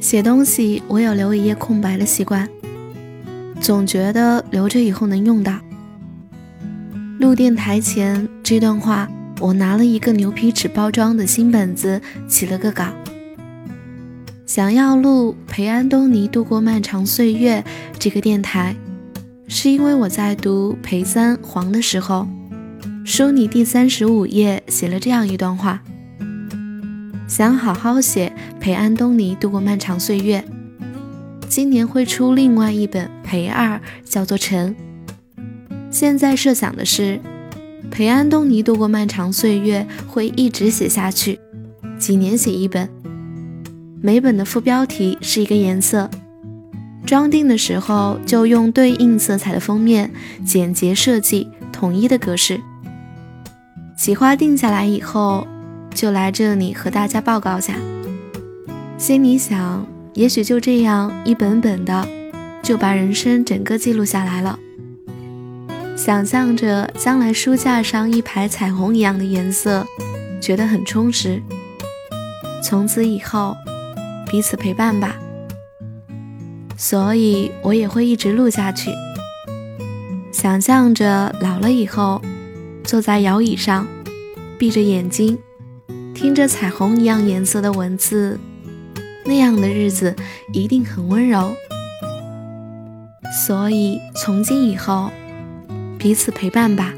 写东西，我有留一页空白的习惯，总觉得留着以后能用到。录电台前这段话，我拿了一个牛皮纸包装的新本子起了个稿，想要录陪安东尼度过漫长岁月这个电台，是因为我在读陪三黄的时候，书里第三十五页写了这样一段话。想好好写，陪安东尼度过漫长岁月。今年会出另外一本陪二，叫做陈。现在设想的是，陪安东尼度过漫长岁月会一直写下去，几年写一本。每本的副标题是一个颜色，装订的时候就用对应色彩的封面，简洁设计，统一的格式。企划定下来以后。就来这里和大家报告下。心里想，也许就这样一本本的，就把人生整个记录下来了。想象着将来书架上一排彩虹一样的颜色，觉得很充实。从此以后，彼此陪伴吧。所以我也会一直录下去。想象着老了以后，坐在摇椅上，闭着眼睛。听着彩虹一样颜色的文字，那样的日子一定很温柔。所以从今以后，彼此陪伴吧。